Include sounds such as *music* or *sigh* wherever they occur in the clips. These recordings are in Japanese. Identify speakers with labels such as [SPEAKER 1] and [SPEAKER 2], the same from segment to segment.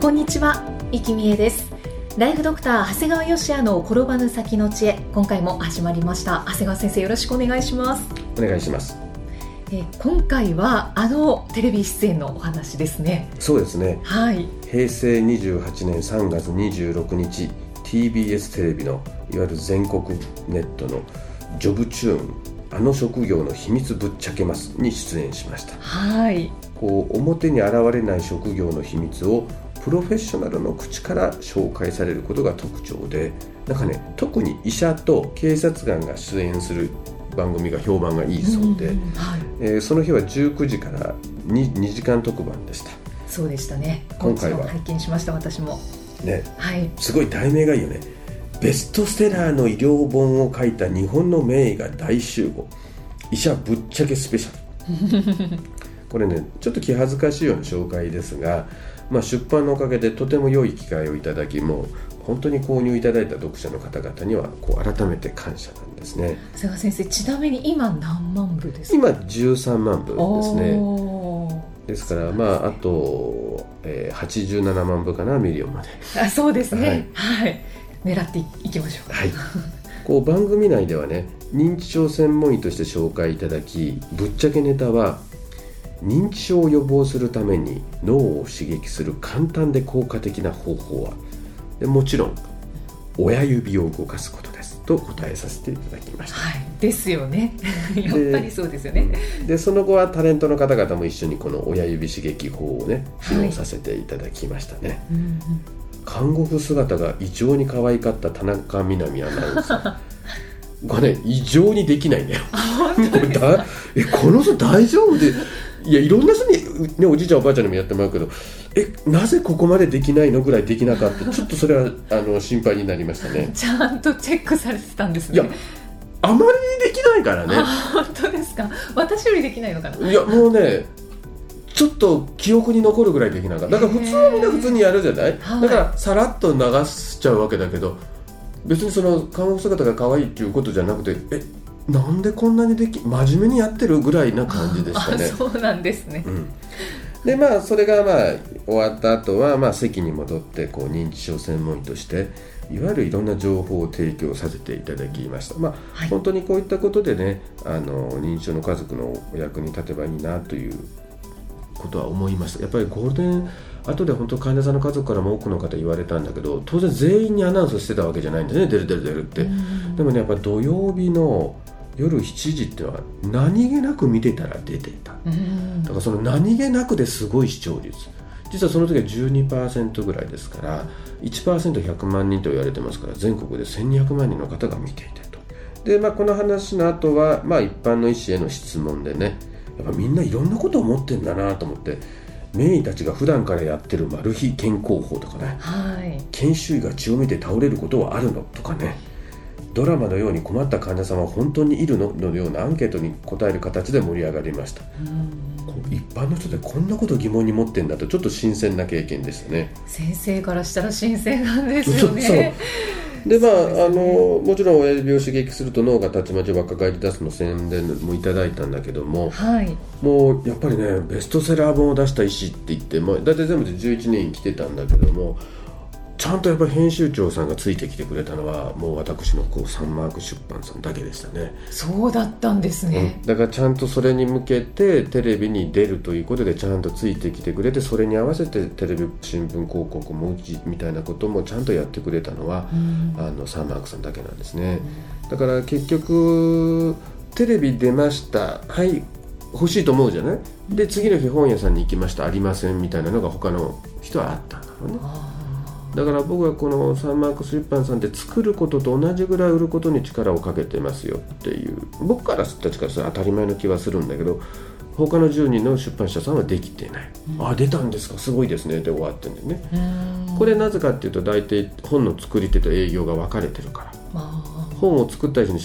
[SPEAKER 1] こんにちは、生きみえです。ライフドクター長谷川芳也の転ばぬ先の知恵。今回も始まりました。長谷川先生よろしくお願いします。
[SPEAKER 2] お願いします。
[SPEAKER 1] えー今回はあのテレビ出演のお話ですね。
[SPEAKER 2] そうですね。
[SPEAKER 1] はい。
[SPEAKER 2] 平成28年3月26日 TBS テレビのいわゆる全国ネットのジョブチューンあの職業の秘密ぶっちゃけますに出演しました。
[SPEAKER 1] はい。
[SPEAKER 2] こう表に現れない職業の秘密をプロフェッショナルの口から紹介されることが特徴でなんかね特に医者と警察官が出演する番組が評判がいいそうで、
[SPEAKER 1] んはい。
[SPEAKER 2] えーその日は19時から 2, 2時間特番でした。
[SPEAKER 1] そうでしたね。
[SPEAKER 2] 今回は。
[SPEAKER 1] 拝見しました私も。
[SPEAKER 2] ね。
[SPEAKER 1] はい。
[SPEAKER 2] すごい題名がいいよね。ベストセラーの医療本を書いた日本の名医が大集合。医者ぶっちゃけスペシャル。*laughs* これねちょっと気恥ずかしいような紹介ですが、まあ、出版のおかげでとても良い機会をいただきもう本当に購入いただいた読者の方々にはこう改めて感謝なんですね。
[SPEAKER 1] 長谷川先生ちなみに今何万部ですか？
[SPEAKER 2] 今13万部ですね。ですからまああと、えー87万部かなミリオンまで。
[SPEAKER 1] あそうですね。はい、狙っていきましょう。
[SPEAKER 2] はい、こう番組内ではね認知症専門医として紹介いただきぶっちゃけネタは認知症を予防するために脳を刺激する簡単で効果的な方法はでもちろん親指を動かすことです。と答えさせていただきました。
[SPEAKER 1] はい。ですよね。やっぱりそうですよね。
[SPEAKER 2] でその後はタレントの方々も一緒にこの親指刺激法をね
[SPEAKER 1] はい。
[SPEAKER 2] 披露させていただきましたね、
[SPEAKER 1] うんうん。
[SPEAKER 2] 看護婦姿が異常に可愛かった田中みな実アナウンサー。これね異常にできないんだよこれだえこの人大丈夫でいやいろんな人に、ね、おじいちゃんおばあちゃんにもやってもらうけどえなぜここまでできないのぐらいできなかった？ちょっとそれはあの心配になりましたね。*laughs*
[SPEAKER 1] ちゃんとチェックされてたんです
[SPEAKER 2] いや
[SPEAKER 1] ね
[SPEAKER 2] あまりにできないからね。
[SPEAKER 1] あ本当ですか？私よりできないのかな？い
[SPEAKER 2] やもうねちょっと記憶に残るぐらいできなかった。だから普通はみんな普通にやるじゃない、
[SPEAKER 1] はい。
[SPEAKER 2] だからさらっと流しちゃうわけだけど別にその看護婦姿が可愛いっていうことじゃなくてえなんでこんなにでき真面目にやってるぐらいな感じでしたね。*laughs*
[SPEAKER 1] あそうなんですね。
[SPEAKER 2] うん。でまあそれがまあ終わった後はまあ席に戻ってこう認知症専門医としていわゆるいろんな情報を提供させていただきました、まあ
[SPEAKER 1] はい。
[SPEAKER 2] 本当にこういったことでねあの認知症の家族のお役に立てばいいなということは思いました。やっぱりゴールデン後で本当患者さんの家族からも多くの方言われたんだけど当然全員にアナウンスしてたわけじゃないんですね。出る出る出るって、
[SPEAKER 1] うん。
[SPEAKER 2] でもねやっぱ土曜日の夜7時っていうのは何気なく見てたら出てた。
[SPEAKER 1] うん。
[SPEAKER 2] だからその何気なくですごい視聴率。実はその時は12%ぐらいですから 1%100 万人と言われてますから全国で1200万人の方が見ていたと。で、まあ、この話の後は、まあ、一般の医師への質問でねやっぱみんないろんなことを思ってんだなと思って名医たちが普段からやってるマル秘健康法とかね
[SPEAKER 1] はい。
[SPEAKER 2] 研修医が血を見て倒れることはあるのとかねドラマのように困った患者さんは本当にいるの？のようなアンケートに答える形で盛り上がりました。一般の人でこんなこと疑問に持ってんだとちょっと新鮮な経験でしたね。
[SPEAKER 1] 先生からしたら新鮮なんですよね。
[SPEAKER 2] でまあ
[SPEAKER 1] ね。
[SPEAKER 2] あのもちろん親指を刺激すると脳がたちまち若返り出すの宣伝もいただいたんだけども
[SPEAKER 1] はい。
[SPEAKER 2] もうやっぱりねベストセラー本を出した医師って言って、まあ、大体全部で11人来てたんだけどもちゃんとやっぱり編集長さんがついてきてくれたのはもう私のこうサンマーク出版さんだけでしたね。
[SPEAKER 1] そうだったんですね。
[SPEAKER 2] うん。だからちゃんとそれに向けてテレビに出るということでちゃんとついてきてくれてそれに合わせてテレビ新聞広告も打ちみたいなこともちゃんとやってくれたのは、
[SPEAKER 1] うん。
[SPEAKER 2] あのサンマークさんだけなんですね、だから結局テレビ出ました。はい欲しいと思うじゃない？で次の日本屋さんに行きました。ありません。みたいなのが他の人はあったんだろうね。
[SPEAKER 1] あ
[SPEAKER 2] だから僕はこのサンマークス出版さんで作ることと同じぐらい売ることに力をかけてますよっていう。僕からたちからすると当たり前の気はするんだけど他の10人の出版社さんはできてない、うん、あ出たんですか？すごいですね。で終わってんだよね。これなぜかっていうと大体本の作り手と営業が分かれてるから。本を作った人に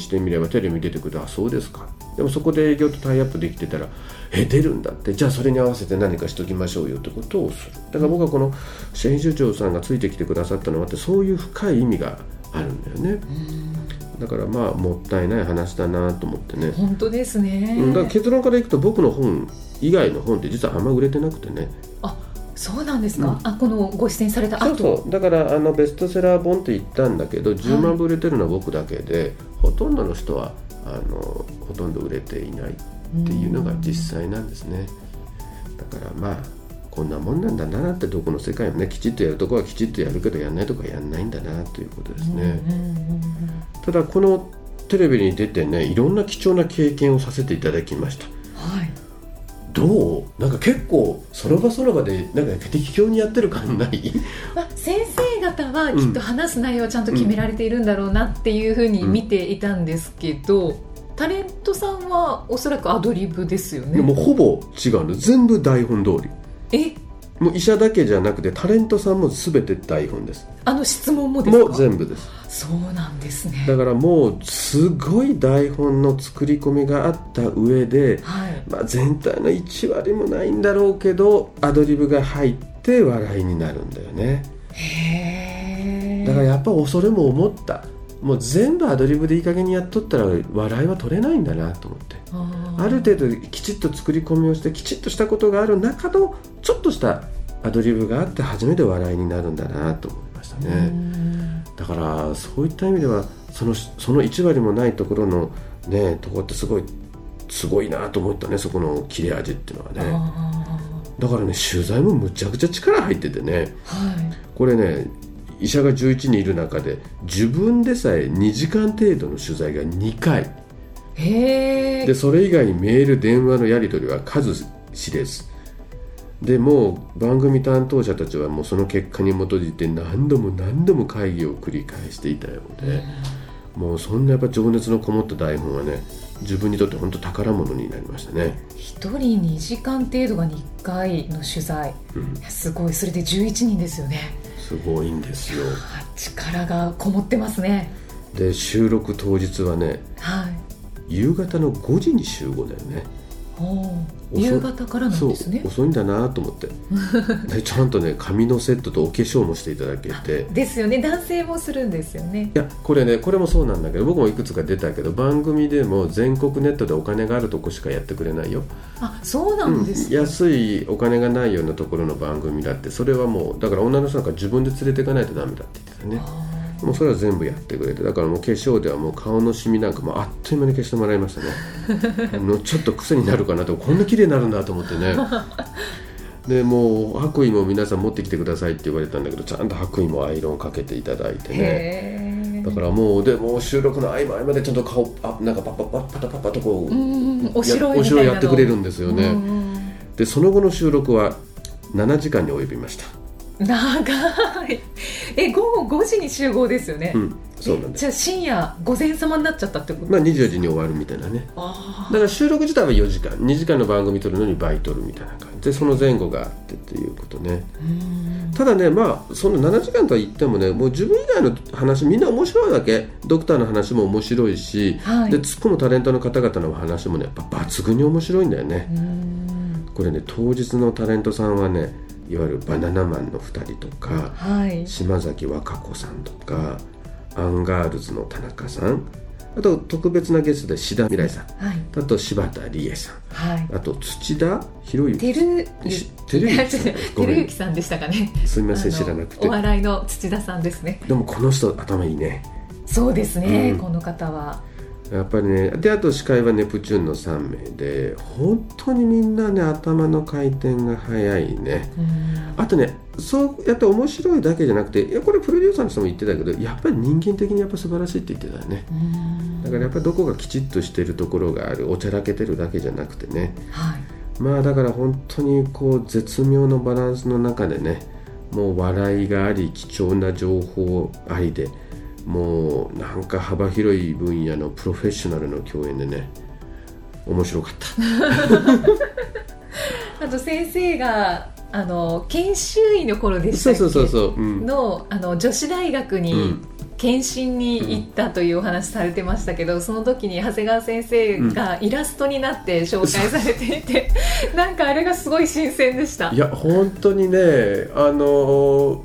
[SPEAKER 2] してみればテレビ出てくるとあそうですか。でもそこで営業とタイアップできてたらえ出るんだって。じゃあそれに合わせて何かしときましょうよってことをする。だから僕はこの編集長さんがついてきてくださったのはってそういう深い意味があるんだよね。だからまあもったいない話だなと思ってね。
[SPEAKER 1] 本当ですね、
[SPEAKER 2] うん、だから結論からいくと僕の本以外の本って実はあんま売れてなくてね。
[SPEAKER 1] あそうなんですか、うん、あこのご出演された後。
[SPEAKER 2] そうそう。だからあのベストセラー本って言ったんだけど10万部売れてるのは僕だけで、はい、ほとんどの人はあのほとんど売れていないっていうのが実際なんですね。だからまあこんなもんなんだなってどこの世界もねきちっとやるとこはきちっとやるけどやんないとこはやんないんだなということですね。ただこのテレビに出てねいろんな貴重な経験をさせていただきました。
[SPEAKER 1] はい、
[SPEAKER 2] どう？なんか結構その場その場でなんか適当にやってる感ない、
[SPEAKER 1] まあ、先生方はきっと話す内容はちゃんと決められているんだろうなっていうふうに見ていたんですけど、うん、タレントさんはおそらくアドリブですよね。
[SPEAKER 2] もうほぼ違うの。全部台本通り。
[SPEAKER 1] え？
[SPEAKER 2] もう医者だけじゃなくてタレントさんも全て台本です。
[SPEAKER 1] あの質問もです
[SPEAKER 2] か？もう全部です。
[SPEAKER 1] そうなんですね。
[SPEAKER 2] だからもうすごい台本の作り込みがあった上で、
[SPEAKER 1] はい、
[SPEAKER 2] まあ、全体の1割もないんだろうけどアドリブが入って笑いになるんだよね。
[SPEAKER 1] へ
[SPEAKER 2] えだからやっぱ恐れも思ったもう全部アドリブでいい加減にやっとったら笑いは取れないんだなと思って。ある程度きちっと作り込みをしてきちっとしたことがある中のちょっとしたアドリブがあって初めて笑いになるんだなと思いましたね。だからそういった意味ではそのその1割もないところのねとこってすごいすごいなと思ったねそこの切れ味っていうのはね。だからね取材もむちゃくちゃ力入っててね、
[SPEAKER 1] はい、
[SPEAKER 2] これね医者が11人いる中で自分でさえ2時間程度の取材が2回。でそれ以外にメール電話のやり取りは数知れず。でもう番組担当者たちはもうその結果に基づいて何度も何度も会議を繰り返していたようで、もうそんなやっぱ情熱のこもった台本はね自分にとって本当宝物になりましたね。
[SPEAKER 1] 1人2時間程度が2回の取材、うん、すごい。それで11人ですよね
[SPEAKER 2] すごいんですよ。
[SPEAKER 1] 力がこもってますね。
[SPEAKER 2] で収録当日はね、
[SPEAKER 1] はい、
[SPEAKER 2] 夕方の5時に集合だよね
[SPEAKER 1] 夕方からなんですね。
[SPEAKER 2] 遅いんだなと思って。*laughs* でちゃんとね髪のセットとお化粧もしていただけて。
[SPEAKER 1] ですよね。男性もするんですよね。
[SPEAKER 2] いやこれねこれもそうなんだけど僕もいくつか出たけど番組でも全国ネットでお金があるとこしかやってくれないよ。
[SPEAKER 1] あそうなんです、
[SPEAKER 2] うん、安いお金がないようなところの番組だってそれはもうだから女の人なんか自分で連れていかないとダメだって言ってたねもうそれは全部やってくれてだからもう化粧ではもう顔のシミなんかもあっという間に消してもらいましたね。*laughs* のちょっと癖になるかなとこんな綺麗になるんだと思ってね。でもう白衣も皆さん持ってきてくださいって言われたんだけどちゃんと白衣もアイロンかけていただいてね。だからもうでも収録の合間合間でちゃんと顔あなんかパッパッパッパタパッパとこう
[SPEAKER 1] お城
[SPEAKER 2] お城やってくれるんですよね。でその後の収録は7時間に及びました
[SPEAKER 1] 長い。え午後5時に集合ですよね、
[SPEAKER 2] うん、そうなんです。
[SPEAKER 1] じゃあ深夜午前様になっちゃったってこと？
[SPEAKER 2] まあ24時に終わるみたいなね。だから収録自体は4時間。2時間の番組撮るのに倍撮るみたいな感じ。でその前後があってっていうことね。ただねまあその7時間とは言ってもねもう自分以外の話みんな面白いわけ。ドクターの話も面白いし、はい、で突っ込むタレントの方々の話もねやっぱ抜群に面白いんだよね。これね当日のタレントさんはねいわゆるバナナマンの2人とか、
[SPEAKER 1] はい、
[SPEAKER 2] 島崎和歌子さんとかアンガールズの田中さんあと特別なゲストで志田未来さん、
[SPEAKER 1] はい、
[SPEAKER 2] あと柴田理恵さん、
[SPEAKER 1] はい、
[SPEAKER 2] あと土田博之
[SPEAKER 1] 晃之さん。でしたかね。
[SPEAKER 2] すみません知らなくて。
[SPEAKER 1] お笑いの土田さんですね。
[SPEAKER 2] でもこの人頭いいね。
[SPEAKER 1] そうですね、うん、この方は
[SPEAKER 2] やっぱりねであと司会はネプチューンの3名で本当にみんなね頭の回転が速いね。あとねそうやって面白いだけじゃなくていやこれプロデューサーの人も言ってたけどやっぱり人間的にやっぱ素晴らしいって言ってたよね。だからやっぱりどこがきちっとしてるところがあるおちゃらけてるだけじゃなくてね、
[SPEAKER 1] はい、
[SPEAKER 2] まあだから本当にこう絶妙のバランスの中でねもう笑いがあり貴重な情報ありでもうなんか幅広い分野のプロフェッショナルの共演でね面白かった。*laughs*
[SPEAKER 1] あと先生があの研修医の頃でした
[SPEAKER 2] そう
[SPEAKER 1] っけ？
[SPEAKER 2] そうそうそう、うん、
[SPEAKER 1] のあの女子大学に、
[SPEAKER 2] うん。
[SPEAKER 1] 検診に行ったというお話されてましたけど、その時に長谷川先生がイラストになって紹介されていて、*laughs* なんかあれがすごい新鮮でした。
[SPEAKER 2] いや本当にねあの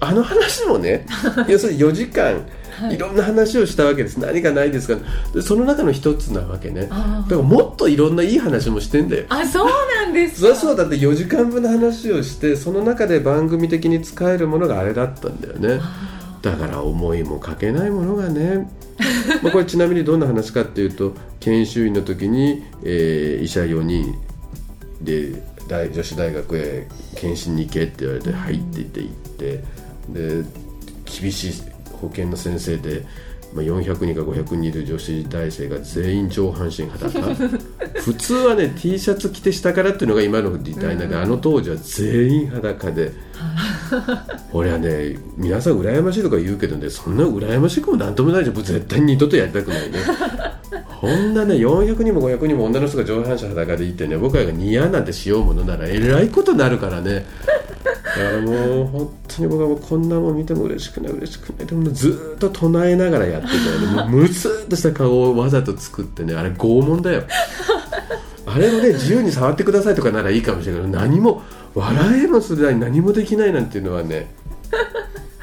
[SPEAKER 2] あの話もね要するに4時間
[SPEAKER 1] はい。
[SPEAKER 2] いろんな話をしたわけです。何かないですか。でその中の一つなわけね。だ
[SPEAKER 1] あ
[SPEAKER 2] からもっといろんないい話もしてんだよ。
[SPEAKER 1] あそうなんですか。
[SPEAKER 2] そうだって4時間分の話をしてその中で番組的に使えるものがあれだったんだよね。
[SPEAKER 1] あ
[SPEAKER 2] だから思いもかけないものがね。*laughs* まあこれちなみにどんな話かっていうと研修医の時に、えー医者4人で大女子大学へ検診に行けって言われて入っていって行ってで厳しい保健の先生で、まあ、400人か500人いる女子大生が全員上半身裸。*laughs* 普通はね T シャツ着て下からっていうのが今の時代だけど、あの当時は全員裸で。俺はね皆さん羨ましいとか言うけどねそんな羨ましくもなんともないじゃん。僕絶対に二度とやりたくないね。こんなね400人も500人も女の人が上半身裸でいてね僕らが似合うなんてしようものならえらいことになるからね。だからもう本当に僕はもうこんなもん見ても嬉しくない。嬉しくないでもずーっと唱えながらやってたよねもうムスッとした顔をわざと作ってねあれ拷問だよ。*laughs* あれをね自由に触ってくださいとかならいいかもしれない。けど何も笑えもするなり何もできないなんていうのはね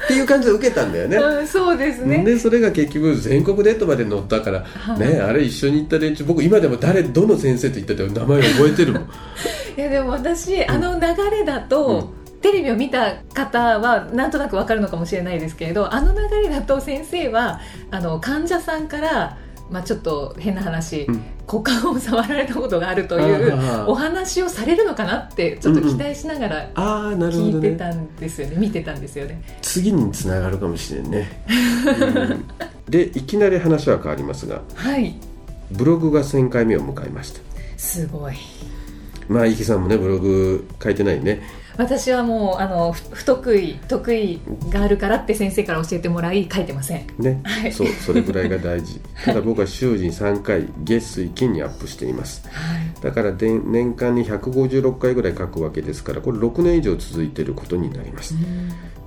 [SPEAKER 2] っていう感じで受けたんだよね。
[SPEAKER 1] うん、そうですね。
[SPEAKER 2] でそれが結局全国ネットまで載ったから、ね、あれ一緒に行った連中僕今でも誰どの先生と言ったって名前覚えてるもん。*laughs*
[SPEAKER 1] いやでも私、あの流れだと、テレビを見た方はなんとなくわかるのかもしれないですけれどあの流れだと先生はあの患者さんから、まあ、ちょっと変な話、
[SPEAKER 2] うん。
[SPEAKER 1] 股間を触られたことがあるというお話をされるのかなってちょっと期待しながら聞いてたんですよね。見てたんですよね。
[SPEAKER 2] 次につながるかもしれんね、うん。でいきなり話は変わりますが
[SPEAKER 1] はい。
[SPEAKER 2] ブログが1000回目を迎えました。
[SPEAKER 1] すごい。
[SPEAKER 2] まあ、イキさんもね、ブログ書いてないね。
[SPEAKER 1] 私はもうあのふ不得意得意があるからって先生から教えてもらい書いてません
[SPEAKER 2] ね、
[SPEAKER 1] はい
[SPEAKER 2] そう、それぐらいが大事。*laughs* ただ僕は週に3回、月水金にアップしています。
[SPEAKER 1] はい
[SPEAKER 2] だからで年間に156回ぐらい書くわけですから、これ6年以上続いていることになります。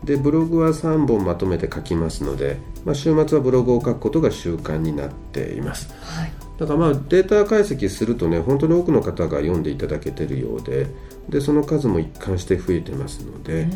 [SPEAKER 2] で、ブログは3本まとめて書きますので、まあ、週末はブログを書くことが習慣になっています。
[SPEAKER 1] はい
[SPEAKER 2] だからまあデータ解析するとね本当に多くの方が読んでいただけてるようででその数も一貫して増えてますので、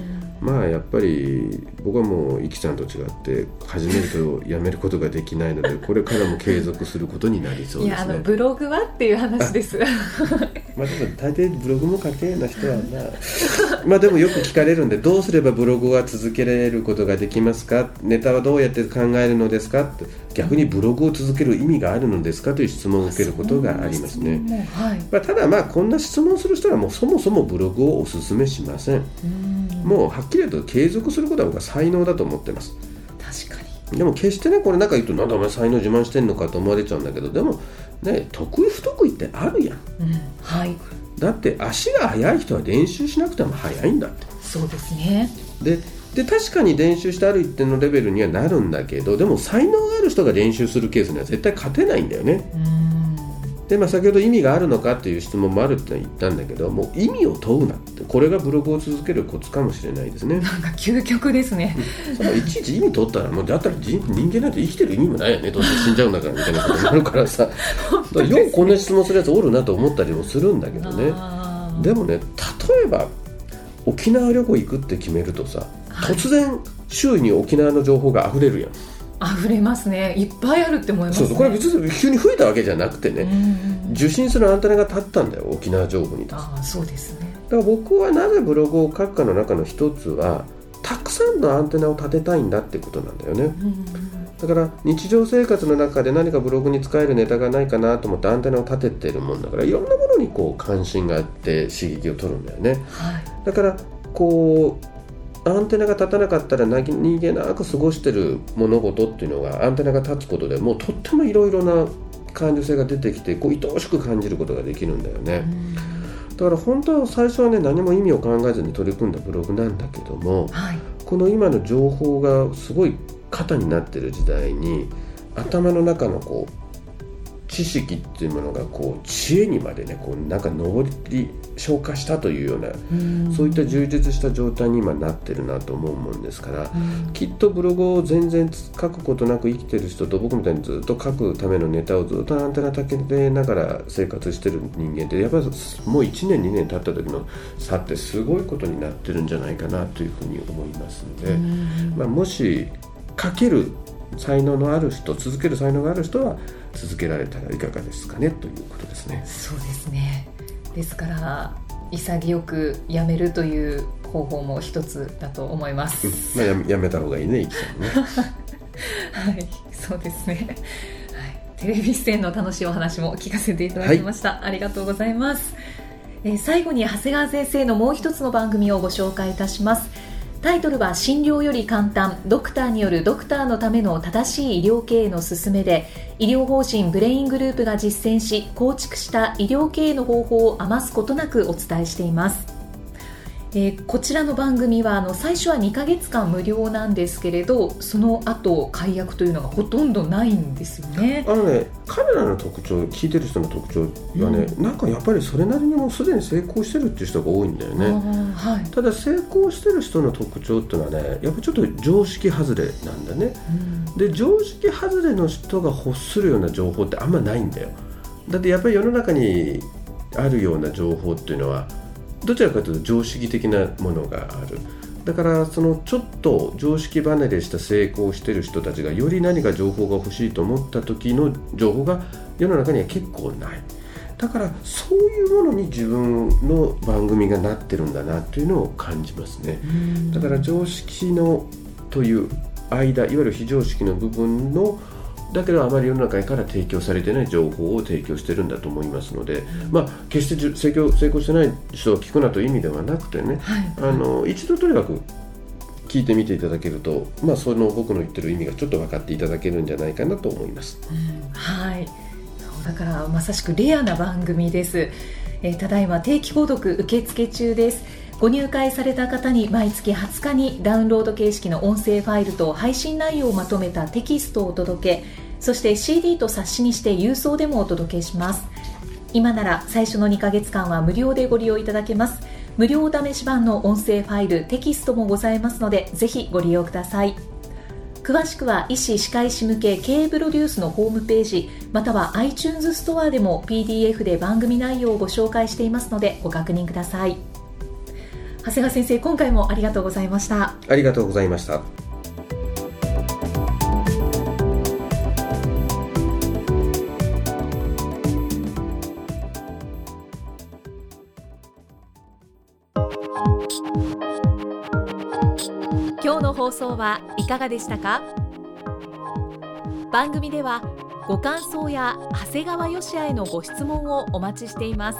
[SPEAKER 2] まあやっぱり僕はもうイキさんと違って始めるとやめることができないのでこれからも継続することになりそう
[SPEAKER 1] いやあ
[SPEAKER 2] ですね。
[SPEAKER 1] のブログはっていう話です。*laughs*
[SPEAKER 2] まあでも大抵ブログも書けな人はまあ *laughs* まあでもよく聞かれるんでどうすればブログは続けられることができますか？ネタはどうやって考えるのですか？って逆にブログを続ける意味があるのですか？という質問を受けることがありますね。まあ、ただまあこんな質問する人はもうそもそもブログをおすすめしません
[SPEAKER 1] うん
[SPEAKER 2] もうはっきり言うと継続することは僕は才能だと思ってます
[SPEAKER 1] 確かに。
[SPEAKER 2] でも決してねこれなんか言うとなんだお前才能自慢してんのかと思われちゃうんだけどでもね得意不得意ってあるやん
[SPEAKER 1] うんはい。
[SPEAKER 2] だって足が速い人は練習しなくても速いんだって
[SPEAKER 1] そうですね。
[SPEAKER 2] でで確かに練習してある一定のレベルにはなるんだけどでも才能がある人が練習するケースには絶対勝てないんだよね
[SPEAKER 1] うん。
[SPEAKER 2] で、まあ、先ほど意味があるのかっていう質問もあるって言ったんだけどもう意味を問うなってこれがブログを続けるコツかもしれないですね。
[SPEAKER 1] なんか究極ですね。
[SPEAKER 2] そのいちいち意味取ったらもうだったら人人間なんて生きてる意味もないよね。どうせ死んじゃうんだからみたいなことになるからさ。*laughs* よくこんな質問するやつおるなと思ったりもするんだけどね。でもね例えば沖縄旅行行くって決めるとさ
[SPEAKER 1] はい。
[SPEAKER 2] 突然周囲に沖縄の情報が溢れるやん、
[SPEAKER 1] 溢れますね。いっぱいあるって思いますね。
[SPEAKER 2] そうそうこれ別に急に増えたわけじゃなくてね、
[SPEAKER 1] うん
[SPEAKER 2] 受信するアンテナが立ったんだよ沖縄情報にだか
[SPEAKER 1] ああそうですね。
[SPEAKER 2] ら僕はなぜブログを書くかの中の一つはたくさんのアンテナを立てたいんだってことなんだよね
[SPEAKER 1] うん
[SPEAKER 2] だから日常生活の中で何かブログに使えるネタがないかなと思ってアンテナを立ててるもんだからいろんなものにこう関心があって刺激を取るんだよね
[SPEAKER 1] はい。
[SPEAKER 2] だからこうアンテナが立たなかったら何気なく過ごしてる物事っていうのがアンテナが立つことでもうとってもいろいろな感受性が出てきてこう愛おしく感じることができるんだよね。だから本当は最初はね何も意味を考えずに取り組んだブログなんだけども、
[SPEAKER 1] はい、
[SPEAKER 2] この今の情報がすごい肩になってる時代に頭の中のこう知識っていうものがこう知恵にまでねこうなんか上り消化したというようなそういった充実した状態に今なってるなと思うもんですからきっとブログを全然書くことなく生きてる人と僕みたいにずっと書くためのネタをずっとアンテナ立てながら生活してる人間ってやっぱりもう1年2年経った時の差ってすごいことになってるんじゃないかなというふうに思いますので、まあ、もし書ける才能のある人続ける才能がある人は続けられたらいかがですかねということですね。
[SPEAKER 1] そうですねですから潔くやめるという方法も一つだと思います。
[SPEAKER 2] まあ、ややめた方がいいね、いきさんね。*laughs*
[SPEAKER 1] はい、そうですね。はい、テレビ出演の楽しいお話も聞かせていただきました。はい、ありがとうございます。えー、最後に長谷川先生のもう一つの番組をご紹介いたします。タイトルは診療より簡単。ドクターによるドクターのための正しい医療経営の勧めで医療法人ブレイングループが実践し構築した医療経営の方法を余すことなくお伝えしています。えー、こちらの番組はあの最初は2か月間無料なんですけれどその後解約というのがほとんどないんですよね。
[SPEAKER 2] あのね彼らの特徴聞いてる人の特徴はね、うん、なんかやっぱりそれなりにもうすでに成功してるっていう人が多いんだよね、はい、ただ成功してる人の特徴っていうのはねやっぱちょっと常識外れなんだね、うん、で常識外れの人が欲するような情報ってあんまないんだよ。だってやっぱり世の中にあるような情報っていうのはどちらかというと常識的なものがある。だからそのちょっと常識離れした成功してる人たちがより何か情報が欲しいと思った時の情報が世の中には結構ない。だからそういうものに自分の番組がなってるんだなというのを感じますね。だから常識のという間いわゆる非常識の部分のだけどあまり世の中から提供されてない情報を提供してるんだと思いますので、うん、まあ、決して成功成功してない人を聞くなという意味ではなくてね、はい、あの一度とにかく聞いてみていただけると、まあ、その僕の言ってる意味がちょっと分かっていただけるんじゃないかなと思います。
[SPEAKER 1] うん、はいだからまさしくレアな番組です。えー、ただいま定期購読受付中です。ご入会された方に毎月20日にダウンロード形式の音声ファイルと配信内容をまとめたテキストをお届けそして CD と冊子にして郵送でもお届けします。今なら最初の2ヶ月間は無料でご利用いただけます。無料お試し版の音声ファイルテキストもございますのでぜひご利用ください。詳しくは医師・歯科医師向け経営プロデュースのホームページまたは iTunes ストアでも PDF で番組内容をご紹介していますのでご確認ください。長谷川先生今回もありがとうございました。
[SPEAKER 2] ありがとうございました。
[SPEAKER 1] 今日の放送はいかがでしたか？番組ではご感想や長谷川よしあへのご質問をお待ちしています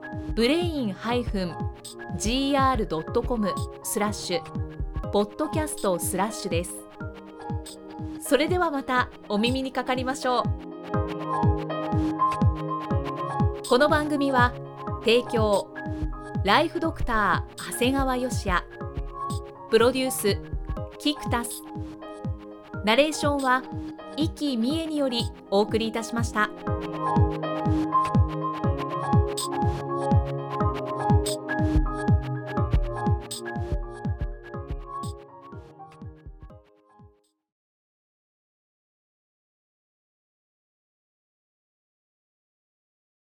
[SPEAKER 1] ブレイン -gr.com スラッシュポッドキャストスラッシュです。それではまたお耳にかかりましょう。この番組は提供ライフドクター長谷川嘉哉。プロデュースキクタス。ナレーションは生きみえによりお送りいたしました。